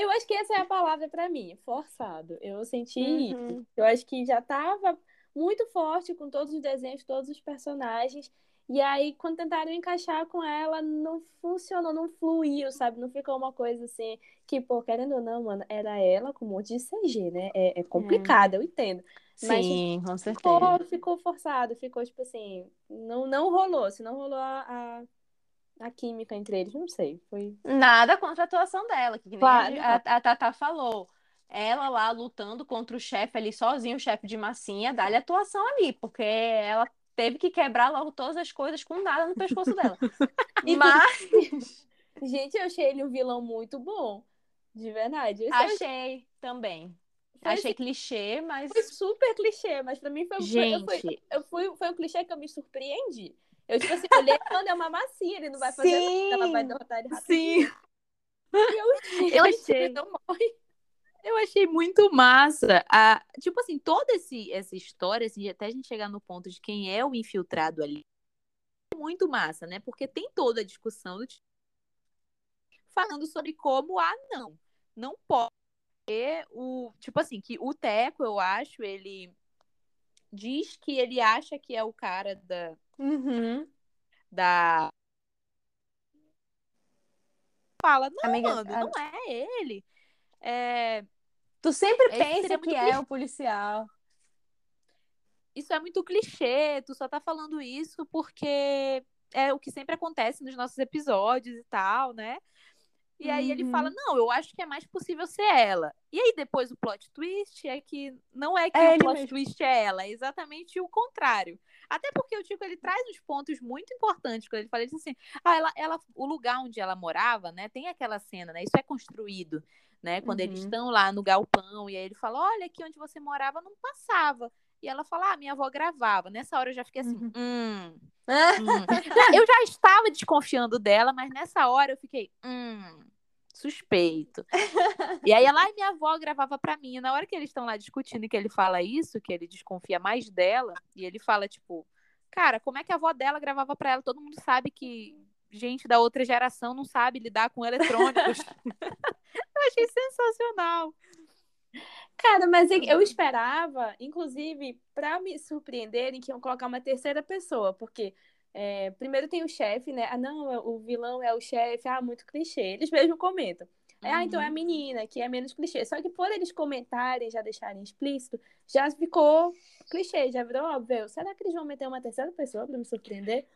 Eu acho que essa é a palavra pra mim, forçado. Eu senti isso. Uhum. Eu acho que já tava muito forte com todos os desenhos, todos os personagens. E aí, quando tentaram encaixar com ela, não funcionou, não fluiu, sabe? Não ficou uma coisa assim que, pô, querendo ou não, mano, era ela com um monte de CG, né? É, é complicado, eu entendo. Mas Sim, com certeza. ficou, ficou forçado, ficou tipo assim, não, não rolou, se não rolou a, a, a química entre eles, não sei. Foi. Nada contra a atuação dela, que nem Claro. a, a, a Tatá falou. Ela lá lutando contra o chefe ali sozinho, o chefe de massinha, dá-lhe atuação ali, porque ela teve que quebrar logo todas as coisas com nada no pescoço dela. Mas Gente, eu achei ele um vilão muito bom. De verdade. Esse eu achei também. Foi Achei clichê, mas Foi super clichê, mas pra mim foi, foi- eu fui, Gente, eu fui, foi um clichê que eu me surpreendi. Eu, tipo assim, olhei quando é uma massinha, ele não vai fazer Sim, nada, ela vai derrotar ele rapidinho. sim. Eu, Eu achei. ele não morre. Eu achei muito massa. A, tipo assim, toda esse, essa história, assim, até a gente chegar no ponto de quem é o infiltrado ali, é muito massa, né? Porque tem toda a discussão do tipo, falando sobre como, ah, não, não pode ter o. Tipo assim, que o Teco, eu acho, ele diz que ele acha que é o cara da. Uhum. da... Fala, não, Amiga, mano, a- não é ele. É, Tu sempre Esse pensa que é o policial. isso é muito clichê, tu só tá falando isso porque é o que sempre acontece nos nossos episódios e tal, né? E aí ele Uhum. fala, não, eu acho que é mais possível ser ela. E aí depois o plot twist é que não é que É o plot mesmo. twist é ela, é exatamente o contrário. Até porque o Tico, ele traz uns pontos muito importantes, quando ele fala assim, ah, ela, ela, o lugar onde ela morava, né, tem aquela cena, né, isso é construído, né, quando eles Uhum. estão lá no galpão, e aí ele fala, olha, aqui onde você morava não passava. E ela fala, ah, minha avó gravava. Nessa hora eu já fiquei assim, Uhum. hum, hum. Eu já estava desconfiando dela, mas nessa hora eu fiquei, hum, suspeito. E aí ela, ai, minha avó gravava pra mim. E na hora que eles estão lá discutindo e que ele fala isso, que ele desconfia mais dela, e ele fala, tipo, cara, como é que a avó dela gravava pra ela? Todo mundo sabe que gente da outra geração não sabe lidar com eletrônicos. eu achei sensacional. Cara, mas eu- eu esperava, inclusive, pra me surpreenderem, que iam colocar uma terceira pessoa, porque é, primeiro tem o chefe, né? Ah, não, o vilão é o chefe, ah, muito clichê. Eles mesmo comentam. É, Ah, então é a Uhum. menina, que é menos clichê. Só que por eles comentarem, já deixarem explícito, já ficou clichê, já virou óbvio. Será que eles vão meter uma terceira pessoa pra me surpreender?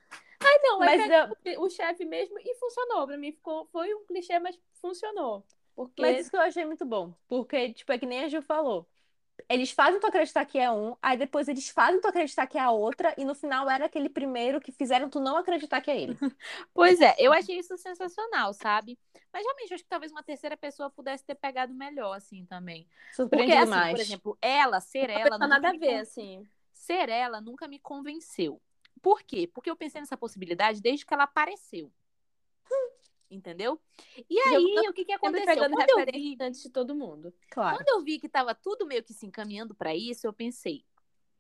Ai, não, Mas eu- o chefe mesmo e funcionou. Pra mim ficou, foi um clichê, mas funcionou. Porque Mas isso que eu achei muito bom. Porque, tipo, é que nem a Gil falou. Eles fazem tu acreditar que é um, aí depois eles fazem tu acreditar que é a outra, e no final era aquele primeiro que fizeram tu não acreditar que é ele. Pois é, eu achei isso sensacional, sabe? Mas realmente, eu acho que talvez uma terceira pessoa pudesse ter pegado melhor, assim, também. Porque, Surpreendido assim, mais. por exemplo, ela, ser não ela. tem nunca nada a ver, assim. Ser ela nunca me convenceu. Por quê? Porque eu pensei nessa possibilidade desde que ela apareceu. Entendeu? E aí, vou o que, que aconteceu? pegando Quando eu vi antes de todo mundo. Claro. quando eu vi que estava tudo meio que se encaminhando para isso, eu pensei,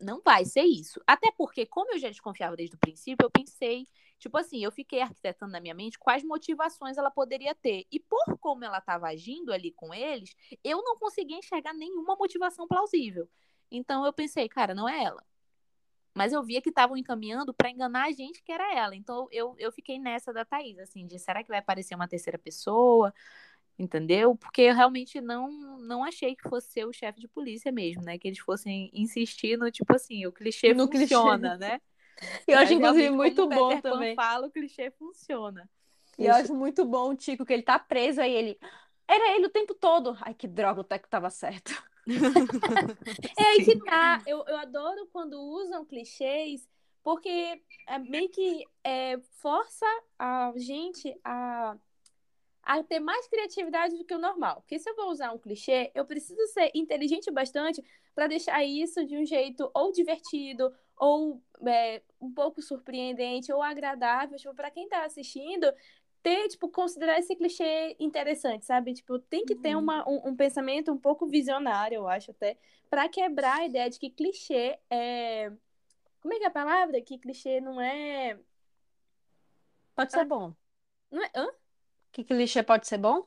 não vai ser isso. Até porque, como eu já desconfiava desde o princípio, eu pensei, tipo assim, eu fiquei arquitetando na minha mente quais motivações ela poderia ter. E por como ela estava agindo ali com eles, eu não conseguia enxergar nenhuma motivação plausível. Então eu pensei, cara, não é ela. Mas eu via que estavam encaminhando para enganar a gente que era ela. Então eu, eu fiquei nessa da Thaís, assim, de será que vai aparecer uma terceira pessoa? Entendeu? Porque eu realmente não, não achei que fosse ser o chefe de polícia mesmo, né? Que eles fossem insistir no tipo assim, o clichê No clichê. funciona, né? Eu acho, Mas, inclusive, muito bom Peter Pan também. fala, o clichê funciona. E eu acho muito bom o Tico, que ele tá preso, aí ele. Era ele o tempo todo. Ai, que droga, o Teco tava certo. É aí que tá. Eu, eu adoro quando usam clichês, porque é meio que é, força a gente a, a ter mais criatividade do que o normal. Porque se eu vou usar um clichê, eu preciso ser inteligente bastante para deixar isso de um jeito ou divertido, ou é, um pouco surpreendente, ou agradável, tipo, para quem tá assistindo. Ter, tipo, considerar esse clichê interessante, sabe? Tipo, tem que ter uma, um, um pensamento um pouco visionário, eu acho até, para quebrar a ideia de que clichê é. Como é que é a palavra? Que clichê não é. Pode ser bom. Não é. Hã? Que clichê pode ser bom?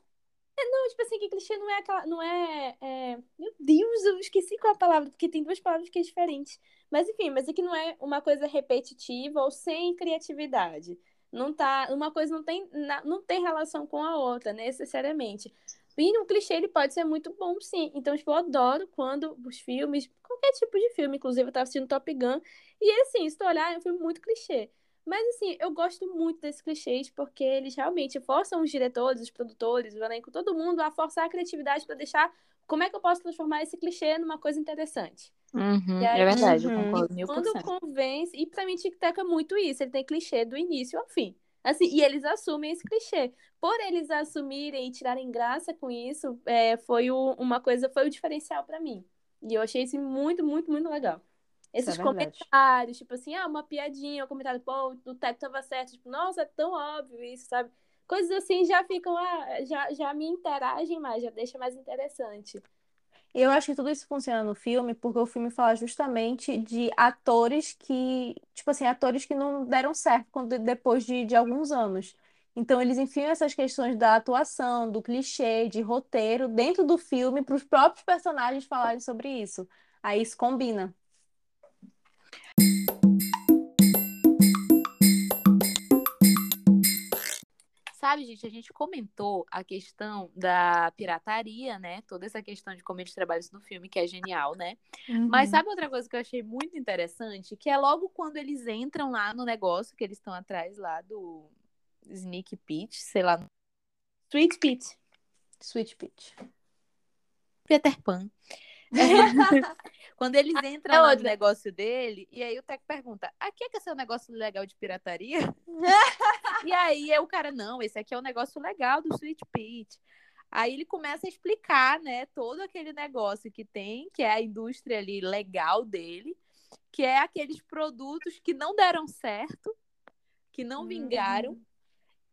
Não, tipo assim, que clichê não é aquela. Não é, é- Meu Deus, eu esqueci qual é a palavra, porque tem duas palavras que é diferentes. Mas enfim, mas é que não é uma coisa repetitiva ou sem criatividade. Não tá. Uma coisa não tem, não tem relação com a outra, necessariamente. E um clichê ele pode ser muito bom, sim. Então, tipo, eu adoro quando os filmes, qualquer tipo de filme, inclusive eu tava assistindo Top Gun, e assim, se tu olhar, é um filme muito clichê. Mas assim, eu gosto muito desses clichês porque eles realmente forçam os diretores, os produtores, o elenco, todo mundo a forçar a criatividade para deixar como é que eu posso transformar esse clichê numa coisa interessante. Uhum, E aí- é verdade, eu Uhum. concordo mil Quando convence, e pra mim Tic Tac é muito isso, ele tem clichê do início ao fim. Assim, e eles assumem esse clichê. Por eles assumirem e tirarem graça com isso, é, foi o- uma coisa, foi o diferencial pra mim. E eu achei isso muito, muito, muito legal. É Esses verdade. comentários, tipo assim, ah, uma piadinha, um comentário, pô, o Teco tava certo, tipo, nossa, é tão óbvio isso, sabe? Coisas assim já ficam, ah, já, já me interagem mais, já deixa mais interessante. Eu acho que tudo isso funciona no filme porque o filme fala justamente de atores que, tipo assim, atores que não deram certo quando, depois de, de alguns anos. Então, eles enfiam essas questões da atuação, do clichê, de roteiro dentro do filme para os próprios personagens falarem sobre isso. Aí isso combina. Sabe, gente, a gente comentou a questão da pirataria, né? Toda essa questão de como eles trabalham isso no filme, que é genial, né? Mas sabe outra coisa que eu achei muito interessante? Que é logo quando eles entram lá no negócio, que eles estão atrás lá do Sneak Pete, sei lá, Sweet Pete. Sweet Peach. Peter Pan. Quando eles entram é no negócio dele, e aí o Teco pergunta: aqui é que é um negócio legal de pirataria? e aí é o cara, não, esse aqui é o negócio legal do Sweet Pete. Aí ele começa a explicar, né, todo aquele negócio que tem, que é a indústria ali legal dele, que é aqueles produtos que não deram certo, que não vingaram,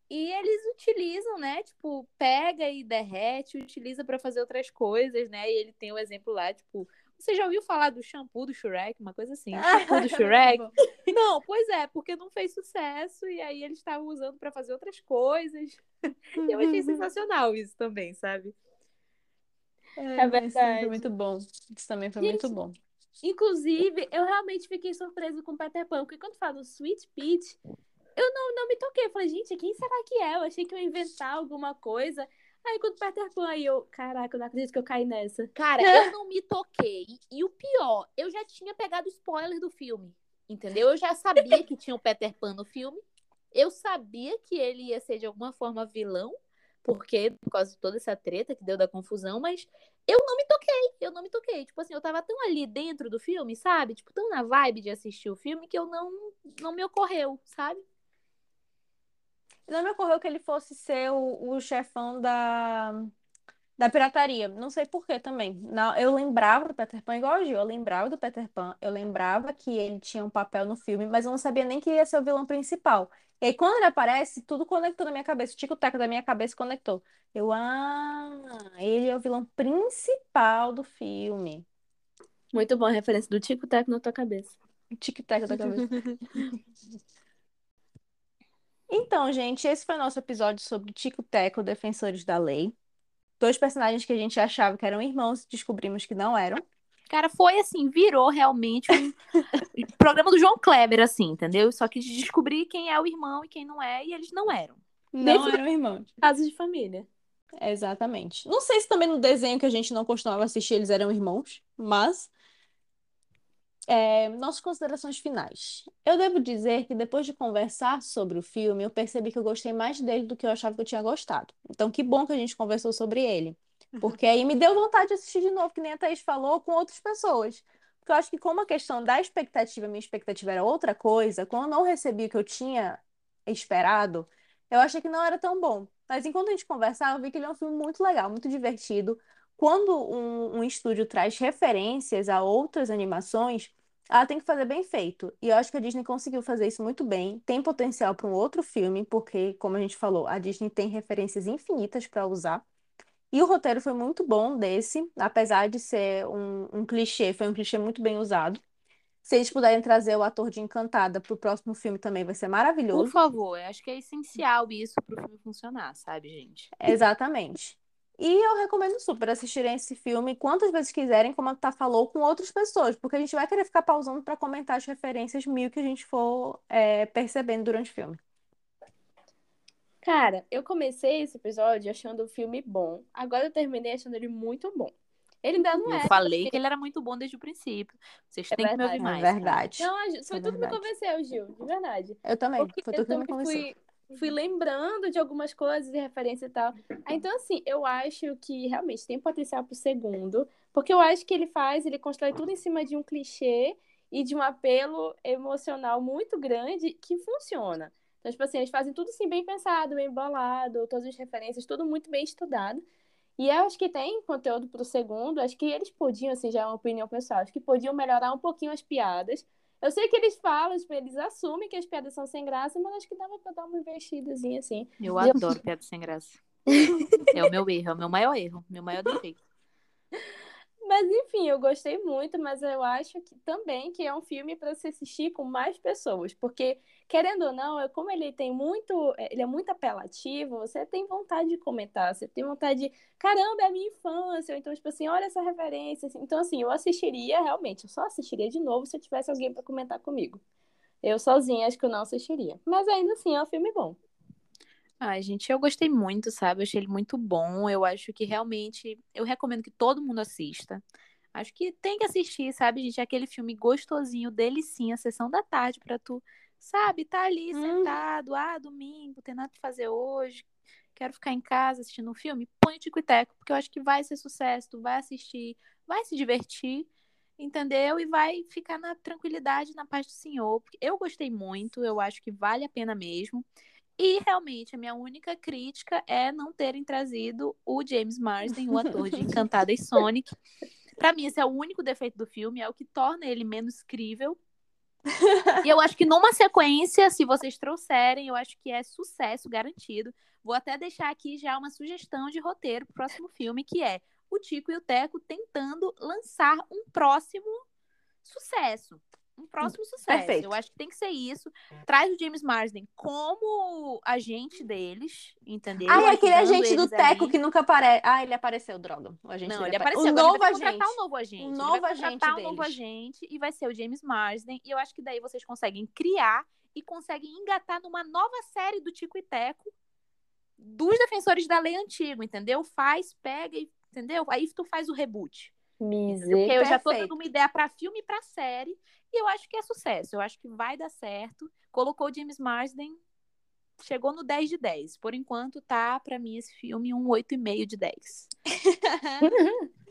e eles utilizam, né? Tipo, pega e derrete, utiliza pra fazer outras coisas, né? E ele tem o exemplo lá, tipo, você já ouviu falar do shampoo do Shrek? Uma coisa assim, shampoo do Shrek? Não, pois é, porque não fez sucesso e aí eles estavam usando pra fazer outras coisas. E eu achei sensacional isso também, sabe? É, É também foi verdade. muito bom. Isso também foi Gente, muito bom. Inclusive, eu realmente fiquei surpresa com o Peter Pan, porque quando fala do Sweet Peach, eu não, não me toquei. Eu falei, gente, quem será que é? Eu achei que eu ia inventar alguma coisa. Aí quando Peter Pan, aí eu, caraca, eu não acredito que eu caí nessa. Cara, eu não me toquei. E o pior, eu já tinha pegado spoiler do filme. Entendeu? Eu já sabia que tinha o Peter Pan no filme. Eu sabia que ele ia ser de alguma forma vilão, porque por causa de toda essa treta que deu da confusão, mas eu não me toquei. Eu não me toquei. Tipo assim, eu tava tão ali dentro do filme, sabe? Tipo, tão na vibe de assistir o filme que eu não, não me ocorreu, sabe? Não me ocorreu que ele fosse ser o, o chefão da, da pirataria. Não sei por quê também. Não, eu lembrava do Peter Pan igual o Gil. Eu lembrava do Peter Pan. Eu lembrava que ele tinha um papel no filme, mas eu não sabia nem que ia ser o vilão principal. E aí, quando ele aparece, tudo conectou na minha cabeça. O tico-teco da minha cabeça conectou. Eu, ah, ele é o vilão principal do filme. Muito bom a referência do Tico Teco na tua cabeça. O tic-tac da cabeça. Então, gente, esse foi o nosso episódio sobre Tico Teco, Defensores da Lei. Dois personagens que a gente achava que eram irmãos e descobrimos que não eram. Cara, foi assim, virou realmente um programa do João Kleber, assim, entendeu? Só que de descobrir quem é o irmão e quem não é, e eles não eram. Não eram irmãos. Casos de família. Exatamente. Não sei se também no desenho que a gente não costumava assistir eles eram irmãos, mas é, nossas considerações finais. Eu devo dizer que depois de conversar sobre o filme, eu percebi que eu gostei mais dele do que eu achava que eu tinha gostado. Então, que bom que a gente conversou sobre ele. Porque aí me deu vontade de assistir de novo, que nem a Thaís falou, com outras pessoas. Porque eu acho que como a questão da expectativa, minha expectativa era outra coisa, quando eu não recebi o que eu tinha esperado, eu achei que não era tão bom. Mas enquanto a gente conversava, eu vi que ele é um filme muito legal, muito divertido. Quando um, um estúdio traz referências a outras animações, ela tem que fazer bem feito. E eu acho que a Disney conseguiu fazer isso muito bem. Tem potencial para um outro filme, porque, como a gente falou, a Disney tem referências infinitas para usar. E o roteiro foi muito bom desse, apesar de ser um, um clichê, foi um clichê muito bem usado. Se eles puderem trazer o ator de Encantada pro próximo filme também vai ser Por maravilhoso. favor, eu acho que é essencial isso pro filme funcionar, sabe, gente? Exatamente. E eu recomendo super assistirem esse filme quantas vezes quiserem, como a Tá falou, com outras pessoas, porque a gente vai querer ficar pausando para comentar as referências mil que a gente for é, percebendo durante o filme. Cara, eu comecei esse episódio achando o filme bom. Agora eu terminei achando ele muito bom. Ele ainda não Eu é. falei que ele era muito bom desde o princípio. Vocês É têm que me ouvir verdade. mais. É tá? verdade. Não, foi é tudo que me verdade. convenceu, Gil, de verdade. Eu também. Porque Foi tudo que me convenceu. fui, fui lembrando de algumas coisas e referência e tal. Ah, Então, assim, eu acho que realmente tem potencial pro segundo, porque eu acho que ele faz, ele constrói tudo em cima de um clichê e de um apelo emocional muito grande que funciona. Então, tipo assim, eles fazem tudo assim bem pensado, bem bolado, todas as referências, tudo muito bem estudado. E eu acho que tem conteúdo pro segundo, acho que eles podiam, assim, já é uma opinião pessoal, acho que podiam melhorar um pouquinho as piadas. Eu sei que eles falam, tipo, eles assumem que as piadas são sem graça, mas acho que dava pra dar uma investidazinha, assim. Eu adoro piada sem graça. É o meu erro, é o meu maior erro, meu maior defeito. Mas enfim, eu gostei muito, mas eu acho que também que é um filme para se assistir com mais pessoas, porque querendo ou não, é como ele tem muito, ele é muito apelativo, você tem vontade de comentar, você tem vontade de, caramba, é a minha infância, ou então tipo assim, olha essa referência, assim. então assim, eu assistiria realmente, eu só assistiria de novo se eu tivesse alguém para comentar comigo. Eu sozinha acho que eu não assistiria, mas ainda assim é um filme bom. Ai, gente, eu gostei muito, sabe? Eu achei ele muito bom. Eu acho que realmente. Eu recomendo que todo mundo assista. Acho que tem que assistir, sabe, gente? É Aquele filme gostosinho, delicinha, sessão da tarde pra tu, sabe? Tá ali Hum. sentado, ah, domingo, tem nada pra fazer hoje. Quero ficar em casa assistindo um filme. Põe o Tico e Teco, porque eu acho que vai ser sucesso. Tu vai assistir, vai se divertir, entendeu? E vai ficar na tranquilidade, na paz do Senhor. Eu gostei muito, eu acho que vale a pena mesmo. E realmente, a minha única crítica é não terem trazido o James Marsden, o ator de Encantada e Sonic. Pra mim, esse é o único defeito do filme, é o que torna ele menos crível. E eu acho que numa sequência, se vocês trouxerem, eu acho que é sucesso garantido. Vou até deixar aqui já uma sugestão de roteiro pro próximo filme, que é o Tico e o Teco tentando lançar um próximo sucesso. Um próximo sucesso. Perfeito. Eu acho que tem que ser isso. Traz o James Marsden como agente deles, entendeu? Ah, é aquele agente do Teco ali. que nunca aparece. Ah, ele apareceu, droga. O agente Não, ele apare- apareceu. O agora novo ele vai contratar agente. um novo agente. Um novo agente contratar um novo agente e vai ser o James Marsden. E eu acho que daí vocês conseguem criar e conseguem engatar numa nova série do Tico e Teco dos defensores da lei antigo, entendeu? Faz, pega e. Entendeu? Aí tu faz o reboot. Porque eu já tô dando uma ideia pra filme e pra série. E eu acho que é sucesso. Eu acho que vai dar certo. Colocou o James Marsden. Chegou no 10 de 10. Por enquanto, tá, pra mim, esse filme um 8,5 de 10.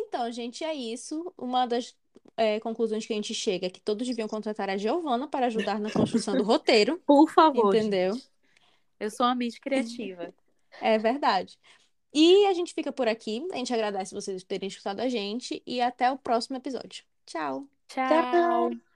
Então, gente, é isso. Uma das é, conclusões que a gente chega é que todos deviam contratar a Giovana para ajudar na construção do roteiro, Por favor. entendeu? gente. Eu sou uma mente criativa. É verdade. E a gente fica por aqui. A gente agradece vocês terem escutado a gente e até o próximo episódio. Tchau. Tchau. Tchau.